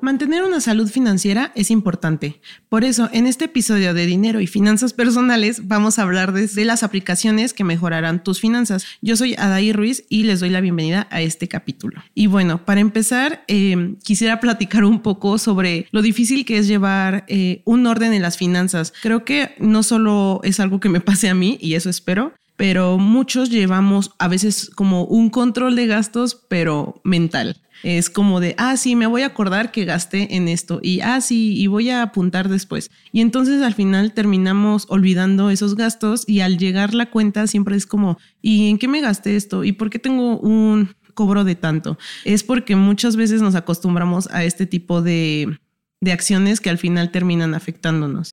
Mantener una salud financiera es importante. Por eso, en este episodio de Dinero y Finanzas Personales vamos a hablar de, las aplicaciones que mejorarán tus finanzas. Yo soy Adaí Ruiz y les doy la bienvenida a este capítulo. Y bueno, para empezar, eh, quisiera platicar un poco sobre lo difícil que es llevar eh, un orden en las finanzas. Creo que no solo es algo que me pase a mí, y eso espero, pero muchos llevamos a veces como un control de gastos, pero mental. Es como de, ah, sí, me voy a acordar que gasté en esto y, ah, sí, y voy a apuntar después. Y entonces al final terminamos olvidando esos gastos y al llegar la cuenta siempre es como, ¿y en qué me gasté esto? ¿Y por qué tengo un cobro de tanto? Es porque muchas veces nos acostumbramos a este tipo de, de acciones que al final terminan afectándonos.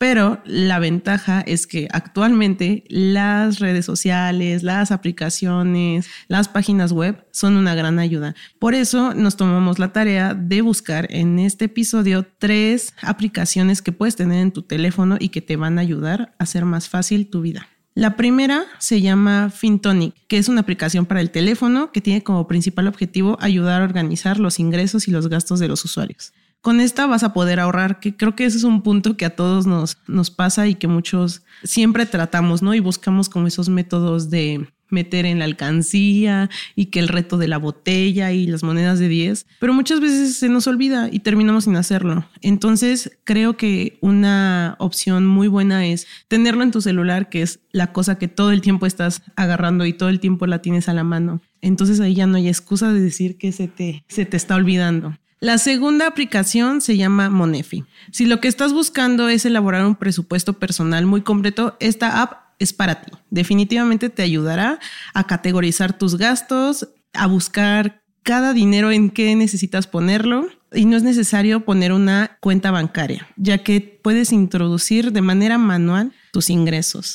Pero la ventaja es que actualmente las redes sociales, las aplicaciones, las páginas web son una gran ayuda. Por eso nos tomamos la tarea de buscar en este episodio tres aplicaciones que puedes tener en tu teléfono y que te van a ayudar a hacer más fácil tu vida. La primera se llama FinTonic, que es una aplicación para el teléfono que tiene como principal objetivo ayudar a organizar los ingresos y los gastos de los usuarios. Con esta vas a poder ahorrar, que creo que ese es un punto que a todos nos, nos pasa y que muchos siempre tratamos, ¿no? Y buscamos como esos métodos de meter en la alcancía y que el reto de la botella y las monedas de 10, pero muchas veces se nos olvida y terminamos sin hacerlo. Entonces creo que una opción muy buena es tenerlo en tu celular, que es la cosa que todo el tiempo estás agarrando y todo el tiempo la tienes a la mano. Entonces ahí ya no hay excusa de decir que se te, se te está olvidando. La segunda aplicación se llama Monefi. Si lo que estás buscando es elaborar un presupuesto personal muy completo, esta app es para ti. Definitivamente te ayudará a categorizar tus gastos, a buscar cada dinero en qué necesitas ponerlo y no es necesario poner una cuenta bancaria, ya que puedes introducir de manera manual tus ingresos.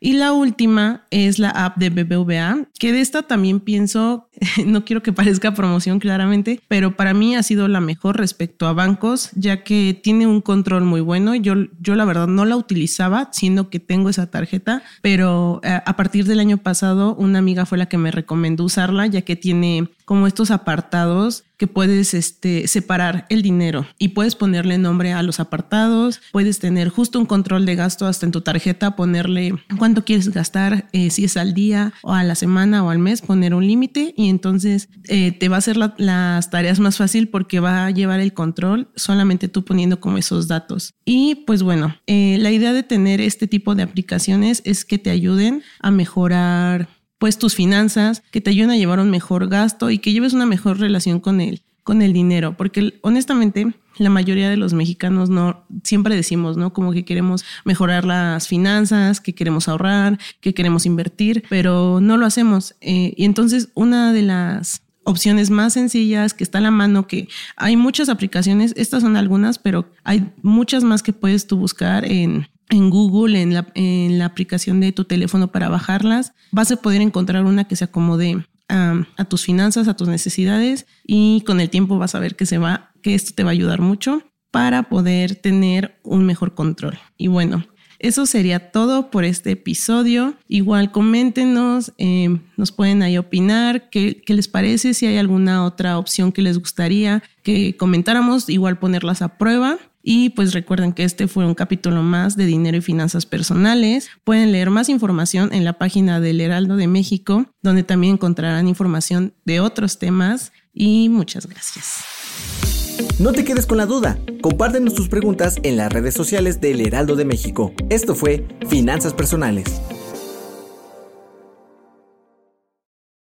Y la última es la app de BBVA, que de esta también pienso, no quiero que parezca promoción claramente, pero para mí ha sido la mejor respecto a bancos, ya que tiene un control muy bueno. Yo, yo la verdad no la utilizaba, siendo que tengo esa tarjeta, pero eh, a partir del año pasado una amiga fue la que me recomendó usarla, ya que tiene como estos apartados que puedes este, separar el dinero y puedes ponerle nombre a los apartados, puedes tener justo un control de gasto hasta en tu tarjeta, ponerle cuánto quieres gastar, eh, si es al día o a la semana o al mes, poner un límite y entonces eh, te va a hacer las tareas más fácil porque va a llevar el control solamente tú poniendo como esos datos. Y pues bueno, eh, la idea de tener este tipo de aplicaciones es que te ayuden a mejorar pues tus finanzas, que te ayuden a llevar un mejor gasto y que lleves una mejor relación con el, con el dinero, porque honestamente la mayoría de los mexicanos no siempre decimos, ¿no? Como que queremos mejorar las finanzas, que queremos ahorrar, que queremos invertir, pero no lo hacemos. Eh, y entonces una de las opciones más sencillas que está a la mano, que hay muchas aplicaciones, estas son algunas, pero hay muchas más que puedes tú buscar en en Google, en la, aplicación de tu teléfono para bajarlas, vas a poder encontrar una que se acomode a, tus finanzas, a tus necesidades y con el tiempo vas a ver que se va, que esto te va a ayudar mucho para poder tener un mejor control. Y bueno, Eso sería todo por este episodio. Igual coméntenos, eh, nos pueden ahí opinar qué, qué les parece, si hay alguna otra opción que les gustaría que comentáramos, igual ponerlas a prueba. Y pues recuerden que este fue un capítulo más de dinero y finanzas personales. Pueden leer más información en la página del Heraldo de México, donde también encontrarán información de otros temas. Y muchas gracias. No te quedes con la duda. Compártenos tus preguntas en las redes sociales del Heraldo de México. Esto fue Finanzas Personales.